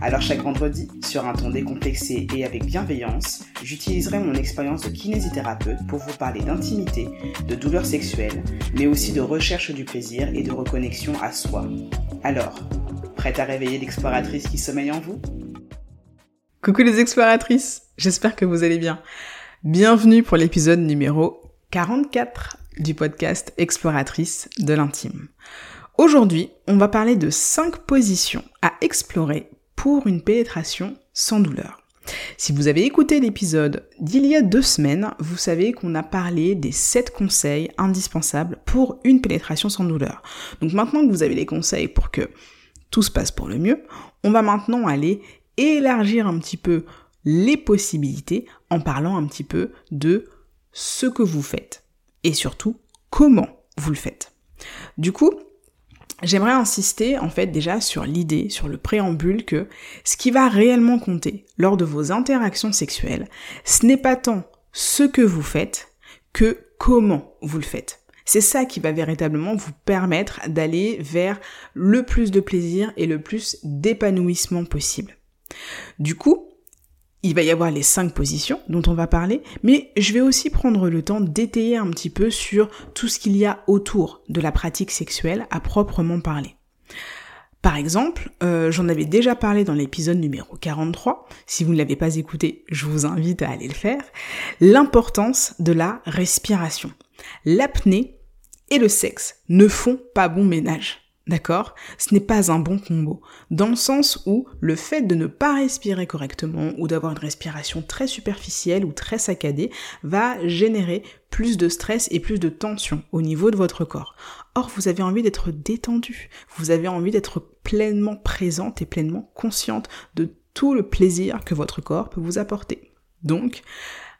Alors chaque vendredi, sur un ton décomplexé et avec bienveillance, j'utiliserai mon expérience de kinésithérapeute pour vous parler d'intimité, de douleurs sexuelles, mais aussi de recherche du plaisir et de reconnexion à soi. Alors, prête à réveiller l'exploratrice qui sommeille en vous? Coucou les exploratrices, j'espère que vous allez bien. Bienvenue pour l'épisode numéro 44 du podcast Exploratrice de l'intime. Aujourd'hui, on va parler de 5 positions à explorer pour une pénétration sans douleur. Si vous avez écouté l'épisode d'il y a deux semaines, vous savez qu'on a parlé des 7 conseils indispensables pour une pénétration sans douleur. Donc maintenant que vous avez les conseils pour que tout se passe pour le mieux, on va maintenant aller élargir un petit peu les possibilités en parlant un petit peu de ce que vous faites et surtout comment vous le faites. Du coup, J'aimerais insister en fait déjà sur l'idée, sur le préambule que ce qui va réellement compter lors de vos interactions sexuelles, ce n'est pas tant ce que vous faites que comment vous le faites. C'est ça qui va véritablement vous permettre d'aller vers le plus de plaisir et le plus d'épanouissement possible. Du coup, il va y avoir les cinq positions dont on va parler, mais je vais aussi prendre le temps d'étayer un petit peu sur tout ce qu'il y a autour de la pratique sexuelle à proprement parler. Par exemple, euh, j'en avais déjà parlé dans l'épisode numéro 43, si vous ne l'avez pas écouté, je vous invite à aller le faire, l'importance de la respiration. L'apnée et le sexe ne font pas bon ménage. D'accord? Ce n'est pas un bon combo. Dans le sens où le fait de ne pas respirer correctement ou d'avoir une respiration très superficielle ou très saccadée va générer plus de stress et plus de tension au niveau de votre corps. Or, vous avez envie d'être détendu. Vous avez envie d'être pleinement présente et pleinement consciente de tout le plaisir que votre corps peut vous apporter. Donc,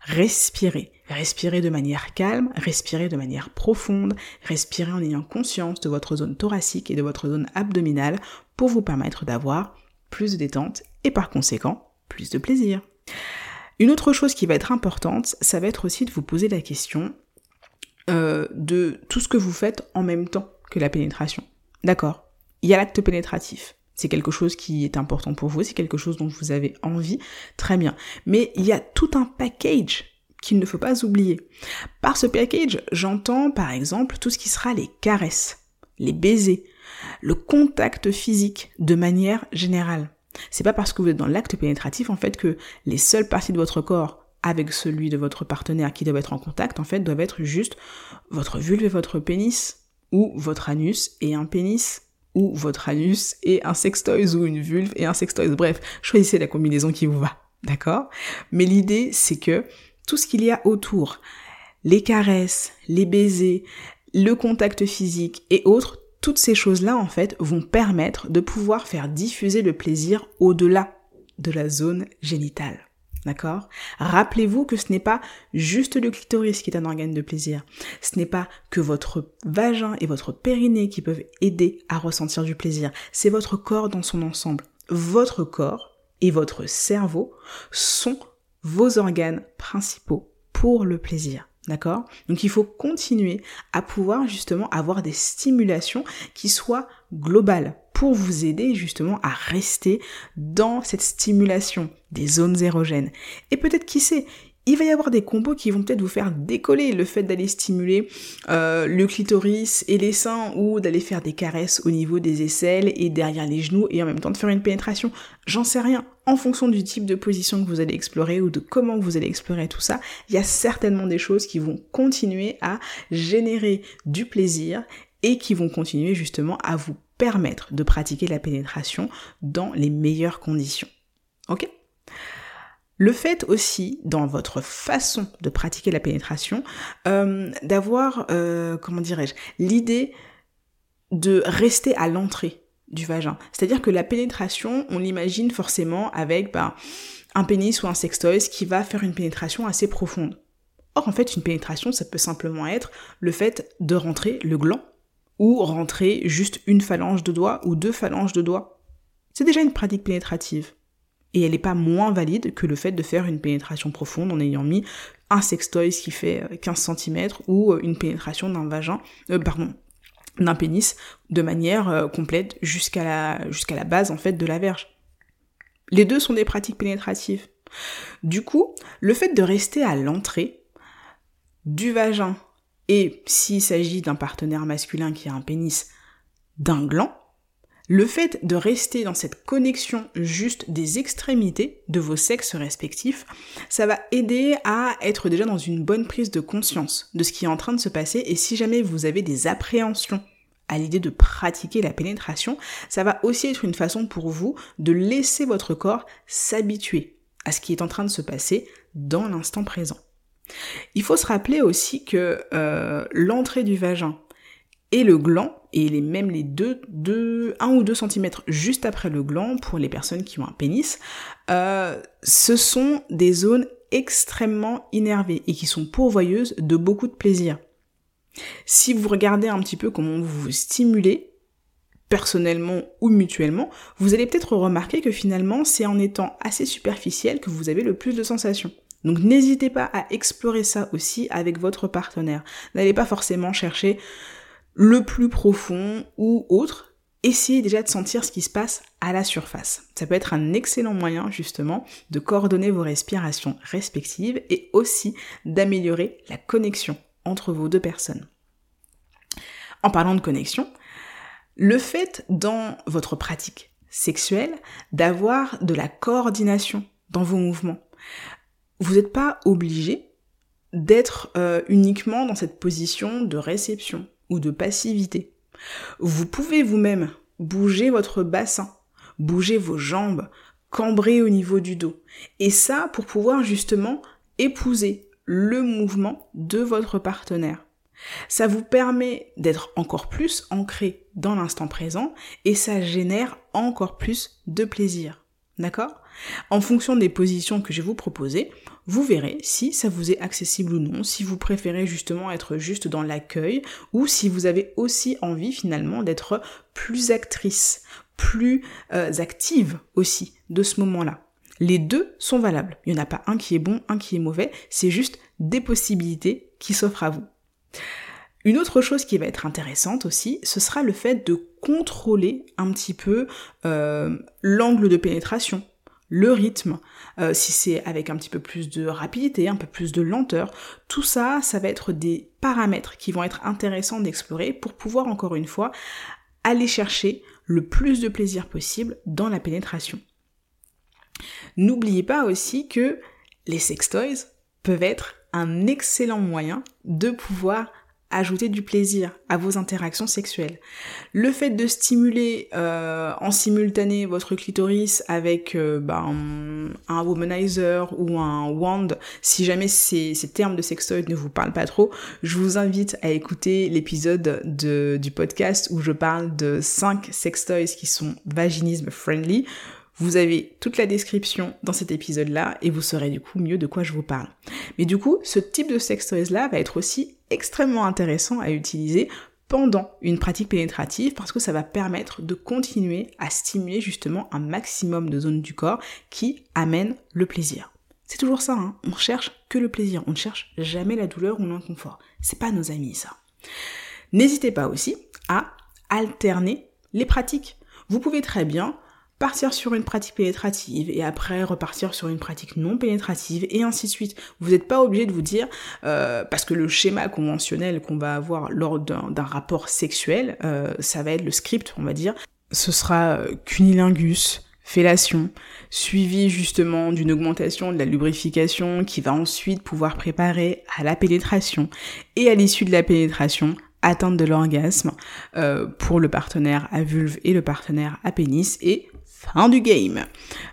respirez. Respirez de manière calme, respirez de manière profonde, respirez en ayant conscience de votre zone thoracique et de votre zone abdominale pour vous permettre d'avoir plus de détente et par conséquent plus de plaisir. Une autre chose qui va être importante, ça va être aussi de vous poser la question euh, de tout ce que vous faites en même temps que la pénétration. D'accord? Il y a l'acte pénétratif. C'est quelque chose qui est important pour vous, c'est quelque chose dont vous avez envie, très bien. Mais il y a tout un package qu'il ne faut pas oublier. Par ce package, j'entends par exemple tout ce qui sera les caresses, les baisers, le contact physique de manière générale. C'est pas parce que vous êtes dans l'acte pénétratif en fait que les seules parties de votre corps avec celui de votre partenaire qui doivent être en contact en fait doivent être juste votre vulve et votre pénis ou votre anus et un pénis ou votre anus et un sextoys ou une vulve et un sextoys. Bref, choisissez la combinaison qui vous va. D'accord? Mais l'idée c'est que tout ce qu'il y a autour, les caresses, les baisers, le contact physique et autres, toutes ces choses-là, en fait, vont permettre de pouvoir faire diffuser le plaisir au-delà de la zone génitale. D'accord? Rappelez-vous que ce n'est pas juste le clitoris qui est un organe de plaisir. Ce n'est pas que votre vagin et votre périnée qui peuvent aider à ressentir du plaisir. C'est votre corps dans son ensemble. Votre corps et votre cerveau sont vos organes principaux pour le plaisir. D'accord? Donc il faut continuer à pouvoir justement avoir des stimulations qui soient globales pour vous aider justement à rester dans cette stimulation des zones érogènes. Et peut-être qui sait, il va y avoir des combos qui vont peut-être vous faire décoller le fait d'aller stimuler euh, le clitoris et les seins ou d'aller faire des caresses au niveau des aisselles et derrière les genoux et en même temps de faire une pénétration. J'en sais rien. En fonction du type de position que vous allez explorer ou de comment vous allez explorer tout ça, il y a certainement des choses qui vont continuer à générer du plaisir et qui vont continuer justement à vous permettre de pratiquer la pénétration dans les meilleures conditions. Ok? Le fait aussi, dans votre façon de pratiquer la pénétration, euh, d'avoir, euh, comment dirais-je, l'idée de rester à l'entrée du vagin. C'est-à-dire que la pénétration, on l'imagine forcément avec ben, un pénis ou un sextoys qui va faire une pénétration assez profonde. Or, en fait, une pénétration, ça peut simplement être le fait de rentrer le gland ou rentrer juste une phalange de doigt ou deux phalanges de doigts. C'est déjà une pratique pénétrative. Et elle n'est pas moins valide que le fait de faire une pénétration profonde en ayant mis un sextoy qui fait 15 euh, cm ou euh, une pénétration d'un vagin, euh, pardon, d'un pénis de manière euh, complète jusqu'à la, jusqu'à la base en fait de la verge. Les deux sont des pratiques pénétratives. Du coup, le fait de rester à l'entrée du vagin et s'il s'agit d'un partenaire masculin qui a un pénis, d'un gland, le fait de rester dans cette connexion juste des extrémités de vos sexes respectifs, ça va aider à être déjà dans une bonne prise de conscience de ce qui est en train de se passer et si jamais vous avez des appréhensions à l'idée de pratiquer la pénétration, ça va aussi être une façon pour vous de laisser votre corps s'habituer à ce qui est en train de se passer dans l'instant présent. Il faut se rappeler aussi que euh, l'entrée du vagin et le gland, et même les deux, deux, un ou deux centimètres juste après le gland pour les personnes qui ont un pénis, euh, ce sont des zones extrêmement innervées et qui sont pourvoyeuses de beaucoup de plaisir. Si vous regardez un petit peu comment vous vous stimulez, personnellement ou mutuellement, vous allez peut-être remarquer que finalement c'est en étant assez superficiel que vous avez le plus de sensations. Donc n'hésitez pas à explorer ça aussi avec votre partenaire. N'allez pas forcément chercher le plus profond ou autre. Essayez déjà de sentir ce qui se passe à la surface. Ça peut être un excellent moyen justement de coordonner vos respirations respectives et aussi d'améliorer la connexion entre vos deux personnes. En parlant de connexion, le fait dans votre pratique sexuelle d'avoir de la coordination dans vos mouvements. Vous n'êtes pas obligé d'être euh, uniquement dans cette position de réception ou de passivité. Vous pouvez vous-même bouger votre bassin, bouger vos jambes, cambrer au niveau du dos. Et ça pour pouvoir justement épouser le mouvement de votre partenaire. Ça vous permet d'être encore plus ancré dans l'instant présent et ça génère encore plus de plaisir. D'accord? En fonction des positions que je vais vous proposer, vous verrez si ça vous est accessible ou non, si vous préférez justement être juste dans l'accueil ou si vous avez aussi envie finalement d'être plus actrice, plus euh, active aussi de ce moment-là. Les deux sont valables. Il n'y en a pas un qui est bon, un qui est mauvais, c'est juste des possibilités qui s'offrent à vous. Une autre chose qui va être intéressante aussi, ce sera le fait de contrôler un petit peu euh, l'angle de pénétration, le rythme, euh, si c'est avec un petit peu plus de rapidité, un peu plus de lenteur, tout ça, ça va être des paramètres qui vont être intéressants d'explorer pour pouvoir encore une fois aller chercher le plus de plaisir possible dans la pénétration. N'oubliez pas aussi que les sextoys peuvent être un excellent moyen de pouvoir ajouter du plaisir à vos interactions sexuelles. Le fait de stimuler euh, en simultané votre clitoris avec euh, ben, un womanizer ou un wand, si jamais ces, ces termes de sextoy ne vous parlent pas trop, je vous invite à écouter l'épisode du podcast où je parle de 5 sextoys qui sont vaginisme friendly. Vous avez toute la description dans cet épisode-là et vous saurez du coup mieux de quoi je vous parle. Mais du coup, ce type de sextoys-là va être aussi extrêmement intéressant à utiliser pendant une pratique pénétrative parce que ça va permettre de continuer à stimuler justement un maximum de zones du corps qui amènent le plaisir. C'est toujours ça, hein on cherche que le plaisir, on ne cherche jamais la douleur ou l'inconfort. C'est pas nos amis ça. N'hésitez pas aussi à alterner les pratiques. Vous pouvez très bien partir sur une pratique pénétrative et après repartir sur une pratique non pénétrative et ainsi de suite. Vous n'êtes pas obligé de vous dire, euh, parce que le schéma conventionnel qu'on va avoir lors d'un rapport sexuel, euh, ça va être le script, on va dire, ce sera euh, cunilingus, fellation, suivi justement d'une augmentation de la lubrification qui va ensuite pouvoir préparer à la pénétration et à l'issue de la pénétration atteinte de l'orgasme pour le partenaire à vulve et le partenaire à pénis et fin du game.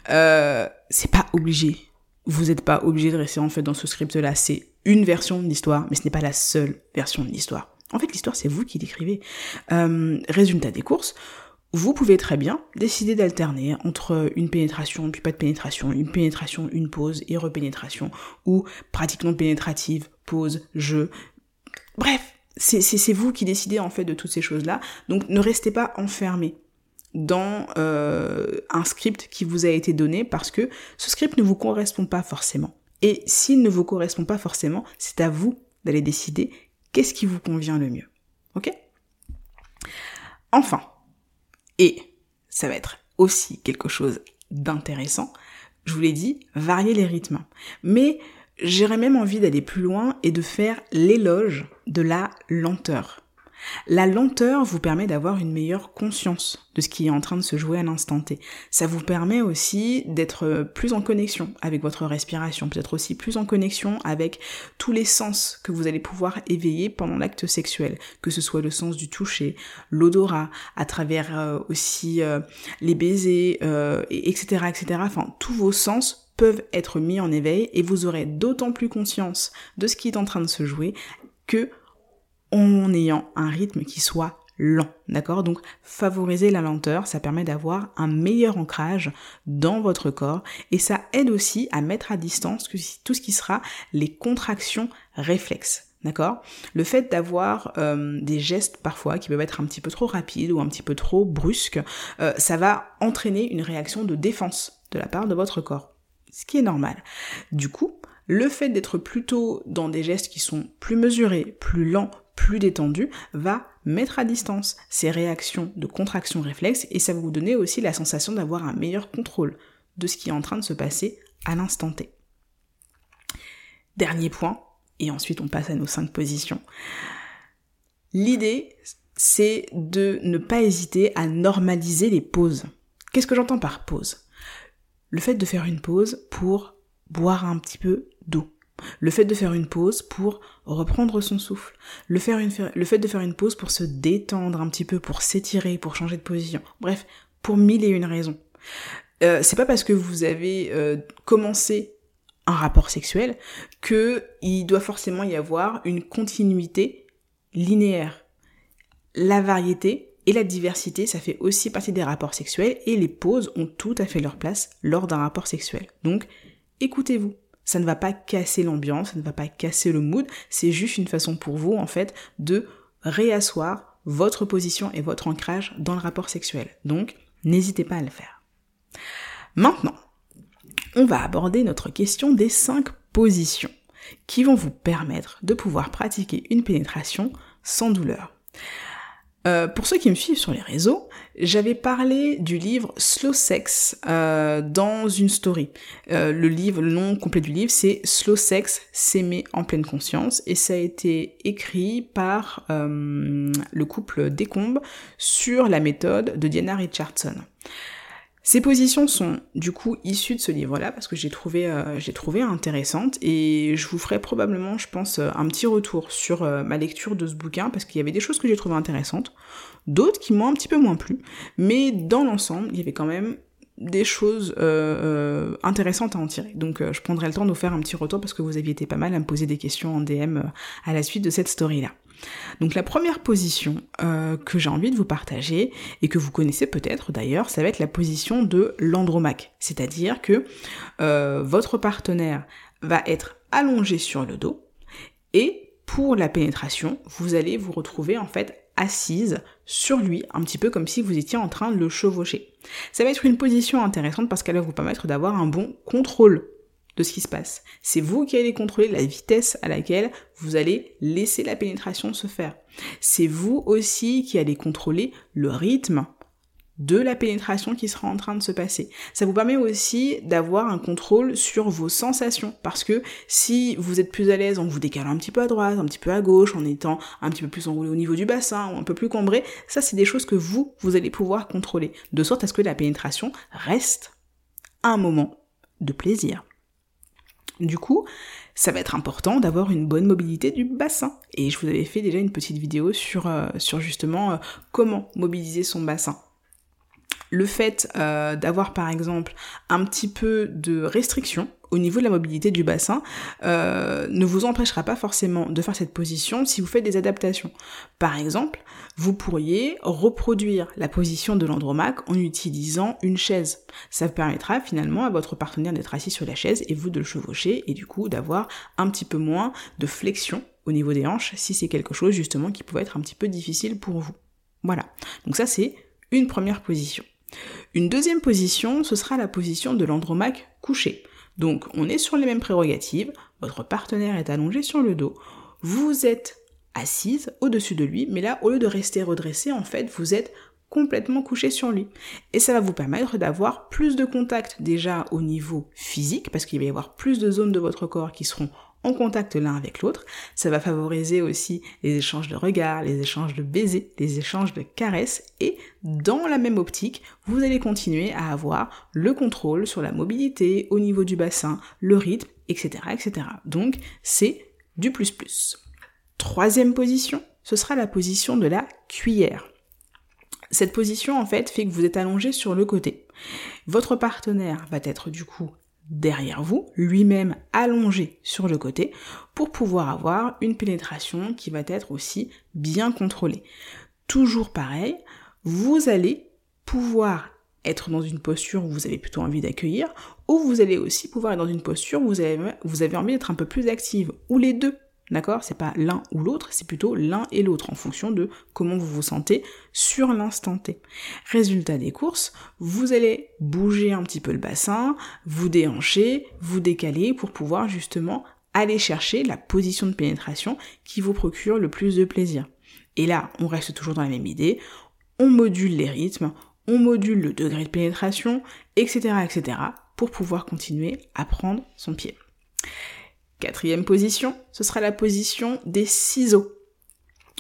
Euh, c'est pas obligé. Vous n'êtes pas obligé de rester en fait dans ce script-là. C'est une version de l'histoire, mais ce n'est pas la seule version de l'histoire. En fait, l'histoire, c'est vous qui l'écrivez. Euh, résultat des courses, vous pouvez très bien décider d'alterner entre une pénétration puis pas de pénétration, une pénétration, une pause et repénétration, ou pratique non pénétrative, pause, jeu. Bref, c'est vous qui décidez en fait de toutes ces choses-là. Donc ne restez pas enfermé dans euh, un script qui vous a été donné parce que ce script ne vous correspond pas forcément. Et s'il ne vous correspond pas forcément, c'est à vous d'aller décider qu'est-ce qui vous convient le mieux. Ok? Enfin, et ça va être aussi quelque chose d'intéressant, je vous l'ai dit, varier les rythmes. Mais J'aurais même envie d'aller plus loin et de faire l'éloge de la lenteur. La lenteur vous permet d'avoir une meilleure conscience de ce qui est en train de se jouer à l'instant T. Ça vous permet aussi d'être plus en connexion avec votre respiration, peut-être aussi plus en connexion avec tous les sens que vous allez pouvoir éveiller pendant l'acte sexuel, que ce soit le sens du toucher, l'odorat, à travers euh, aussi euh, les baisers, euh, etc., etc. Enfin, tous vos sens peuvent être mis en éveil et vous aurez d'autant plus conscience de ce qui est en train de se jouer que en ayant un rythme qui soit lent, d'accord? Donc favoriser la lenteur, ça permet d'avoir un meilleur ancrage dans votre corps et ça aide aussi à mettre à distance tout ce qui sera les contractions réflexes. D'accord? Le fait d'avoir euh, des gestes parfois qui peuvent être un petit peu trop rapides ou un petit peu trop brusques, euh, ça va entraîner une réaction de défense de la part de votre corps ce qui est normal. Du coup, le fait d'être plutôt dans des gestes qui sont plus mesurés, plus lents, plus détendus, va mettre à distance ces réactions de contraction réflexe et ça va vous donner aussi la sensation d'avoir un meilleur contrôle de ce qui est en train de se passer à l'instant T. Dernier point, et ensuite on passe à nos cinq positions. L'idée, c'est de ne pas hésiter à normaliser les pauses. Qu'est-ce que j'entends par pause? Le fait de faire une pause pour boire un petit peu d'eau. Le fait de faire une pause pour reprendre son souffle. Le, fait de faire une pause pour se détendre un petit peu, pour s'étirer, pour changer de position. Bref, pour mille et une raisons. Euh, c'est pas parce que vous avez euh, commencé un rapport sexuel que il doit forcément y avoir une continuité linéaire. La variété, et la diversité, ça fait aussi partie des rapports sexuels et les pauses ont tout à fait leur place lors d'un rapport sexuel. Donc, écoutez-vous. Ça ne va pas casser l'ambiance, ça ne va pas casser le mood, c'est juste une façon pour vous, en fait, de réasseoir votre position et votre ancrage dans le rapport sexuel. Donc, n'hésitez pas à le faire. Maintenant, on va aborder notre question des cinq positions qui vont vous permettre de pouvoir pratiquer une pénétration sans douleur. Euh, pour ceux qui me suivent sur les réseaux, j'avais parlé du livre Slow Sex euh, dans une story. Euh, le livre, le nom complet du livre, c'est Slow Sex, s'aimer en pleine conscience, et ça a été écrit par le couple Décombe sur la méthode de Diana Richardson. Ces positions sont du coup issues de ce livre-là parce que j'ai trouvé, euh, trouvé intéressante et je vous ferai probablement, je pense, euh, un petit retour sur euh, ma lecture de ce bouquin parce qu'il y avait des choses que j'ai trouvées intéressantes, d'autres qui m'ont un petit peu moins plu, mais dans l'ensemble, il y avait quand même des choses intéressantes à en tirer. Donc je prendrai le temps de vous faire un petit retour parce que vous aviez été pas mal à me poser des questions en DM à la suite de cette story-là. Donc la première position euh, que j'ai envie de vous partager, et que vous connaissez peut-être d'ailleurs, ça va être la position de l'andromaque. C'est-à-dire que euh, votre partenaire va être allongé sur le dos, et pour la pénétration, vous allez vous retrouver en fait assise sur lui, un petit peu comme si vous étiez en train de le chevaucher. Ça va être une position intéressante parce qu'elle va vous permettre d'avoir un bon contrôle de ce qui se passe. C'est vous qui allez contrôler la vitesse à laquelle vous allez laisser la pénétration se faire. C'est vous aussi qui allez contrôler le rythme de la pénétration qui sera en train de se passer. Ça vous permet aussi d'avoir un contrôle sur vos sensations parce que si vous êtes plus à l'aise en vous décalant un petit peu à droite, un petit peu à gauche, en étant un petit peu plus enroulé au niveau du bassin ou un peu plus cambré, ça c'est des choses que vous, vous allez pouvoir contrôler de sorte à ce que la pénétration reste un moment de plaisir. Du coup, ça va être important d'avoir une bonne mobilité du bassin. Et je vous avais fait déjà une petite vidéo sur, euh, sur justement euh, comment mobiliser son bassin. Le fait euh, d'avoir par exemple un petit peu de restriction au niveau de la mobilité du bassin euh, ne vous empêchera pas forcément de faire cette position si vous faites des adaptations. Par exemple, vous pourriez reproduire la position de l'andromaque en utilisant une chaise. Ça permettra finalement à votre partenaire d'être assis sur la chaise et vous de le chevaucher et du coup d'avoir un petit peu moins de flexion au niveau des hanches si c'est quelque chose justement qui pouvait être un petit peu difficile pour vous. Voilà. Donc ça c'est une première position. Une deuxième position, ce sera la position de l'andromaque couché. Donc on est sur les mêmes prérogatives, votre partenaire est allongé sur le dos, vous êtes assise au-dessus de lui, mais là au lieu de rester redressé, en fait, vous êtes complètement couché sur lui. Et ça va vous permettre d'avoir plus de contact déjà au niveau physique, parce qu'il va y avoir plus de zones de votre corps qui seront contact l'un avec l'autre. Ça va favoriser aussi les échanges de regards, les échanges de baisers, les échanges de caresses. Et dans la même optique, vous allez continuer à avoir le contrôle sur la mobilité au niveau du bassin, le rythme, etc. etc. Donc c'est du plus plus. Troisième position, ce sera la position de la cuillère. Cette position, en fait, fait que vous êtes allongé sur le côté. Votre partenaire va être du coup derrière vous, lui-même allongé sur le côté, pour pouvoir avoir une pénétration qui va être aussi bien contrôlée. Toujours pareil, vous allez pouvoir être dans une posture où vous avez plutôt envie d'accueillir, ou vous allez aussi pouvoir être dans une posture où vous avez, vous avez envie d'être un peu plus active, ou les deux. D'accord? C'est pas l'un ou l'autre, c'est plutôt l'un et l'autre en fonction de comment vous vous sentez sur l'instant T. Résultat des courses, vous allez bouger un petit peu le bassin, vous déhancher, vous décaler pour pouvoir justement aller chercher la position de pénétration qui vous procure le plus de plaisir. Et là, on reste toujours dans la même idée, on module les rythmes, on module le degré de pénétration, etc., etc., pour pouvoir continuer à prendre son pied. Quatrième position, ce sera la position des ciseaux.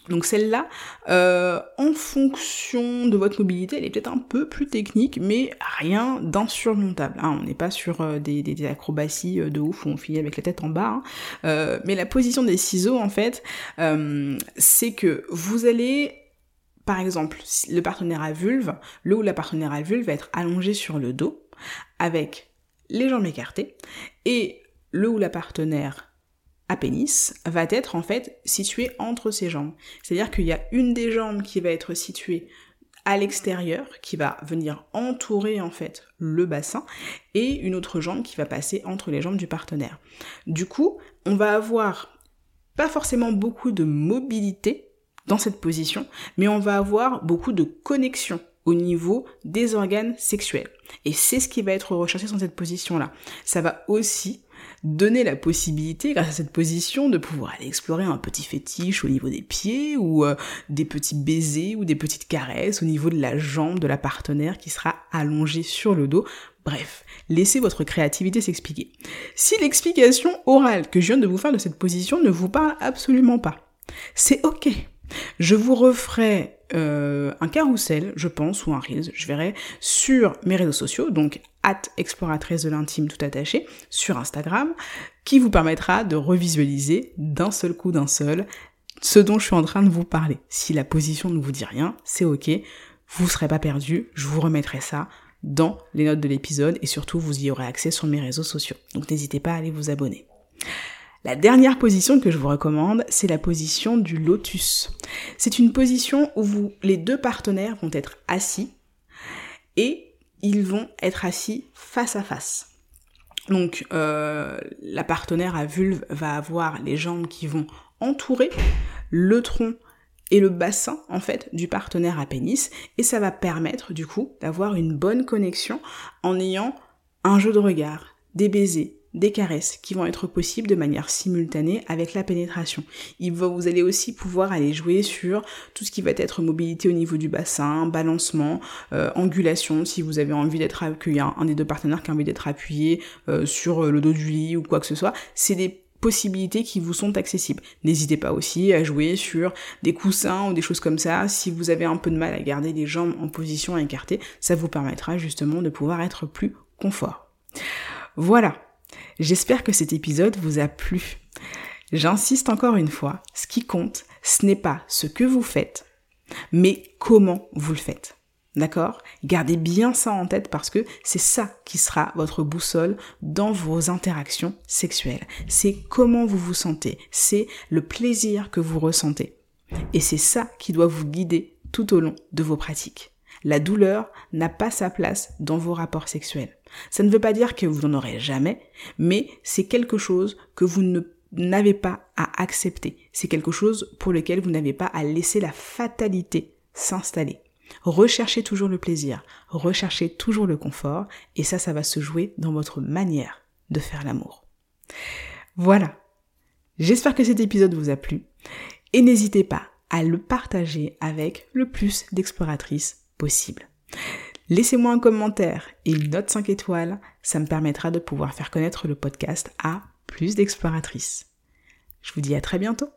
Donc celle-là, euh, en fonction de votre mobilité, elle est peut-être un peu plus technique, mais rien d'insurmontable. Hein. On n'est pas sur euh, des, acrobaties euh, de ouf où on finit avec la tête en bas. Hein. mais la position des ciseaux, en fait, c'est que vous allez, par exemple, le partenaire à vulve, le ou la partenaire à vulve va être allongé sur le dos, avec les jambes écartées, et le ou la partenaire à pénis va être en fait situé entre ses jambes. C'est-à-dire qu'il y a une des jambes qui va être située à l'extérieur, qui va venir entourer en fait le bassin, et une autre jambe qui va passer entre les jambes du partenaire. Du coup, on va avoir pas forcément beaucoup de mobilité dans cette position, mais on va avoir beaucoup de connexion au niveau des organes sexuels. Et c'est ce qui va être recherché dans cette position-là. Ça va aussi donner la possibilité, grâce à cette position, de pouvoir aller explorer un petit fétiche au niveau des pieds ou euh, des petits baisers ou des petites caresses au niveau de la jambe de la partenaire qui sera allongée sur le dos. Bref, laissez votre créativité s'expliquer. Si l'explication orale que je viens de vous faire de cette position ne vous parle absolument pas, c'est ok. Je vous referai euh, un carrousel, je pense, ou un Reels, je verrai, sur mes réseaux sociaux, donc at exploratrice de l'intime tout attaché, sur Instagram, qui vous permettra de revisualiser d'un seul coup, d'un seul, ce dont je suis en train de vous parler. Si la position ne vous dit rien, c'est ok, vous serez pas perdu, je vous remettrai ça dans les notes de l'épisode et surtout vous y aurez accès sur mes réseaux sociaux. Donc n'hésitez pas à aller vous abonner. La dernière position que je vous recommande, c'est la position du lotus. C'est une position où vous, les deux partenaires vont être assis et ils vont être assis face à face. Donc euh, la partenaire à vulve va avoir les jambes qui vont entourer le tronc et le bassin en fait du partenaire à pénis et ça va permettre du coup d'avoir une bonne connexion en ayant un jeu de regard, des baisers, des caresses qui vont être possibles de manière simultanée avec la pénétration. Il va, vous allez aussi pouvoir aller jouer sur tout ce qui va être mobilité au niveau du bassin, balancement, euh, angulation, si vous avez envie d'être accueilli, un des deux partenaires qui a envie d'être appuyé euh, sur le dos du lit ou quoi que ce soit. C'est des possibilités qui vous sont accessibles. N'hésitez pas aussi à jouer sur des coussins ou des choses comme ça. Si vous avez un peu de mal à garder les jambes en position écartée, ça vous permettra justement de pouvoir être plus confort. Voilà, J'espère que cet épisode vous a plu. J'insiste encore une fois, ce qui compte, ce n'est pas ce que vous faites, mais comment vous le faites. D'accord? Gardez bien ça en tête parce que c'est ça qui sera votre boussole dans vos interactions sexuelles. C'est comment vous vous sentez, c'est le plaisir que vous ressentez. Et c'est ça qui doit vous guider tout au long de vos pratiques. La douleur n'a pas sa place dans vos rapports sexuels. Ça ne veut pas dire que vous n'en aurez jamais, mais c'est quelque chose que vous n'avez pas à accepter. C'est quelque chose pour lequel vous n'avez pas à laisser la fatalité s'installer. Recherchez toujours le plaisir, recherchez toujours le confort, et ça, ça va se jouer dans votre manière de faire l'amour. Voilà. J'espère que cet épisode vous a plu, et n'hésitez pas à le partager avec le plus d'exploratrices possible. Laissez-moi un commentaire et une note 5 étoiles, ça me permettra de pouvoir faire connaître le podcast à plus d'exploratrices. Je vous dis à très bientôt.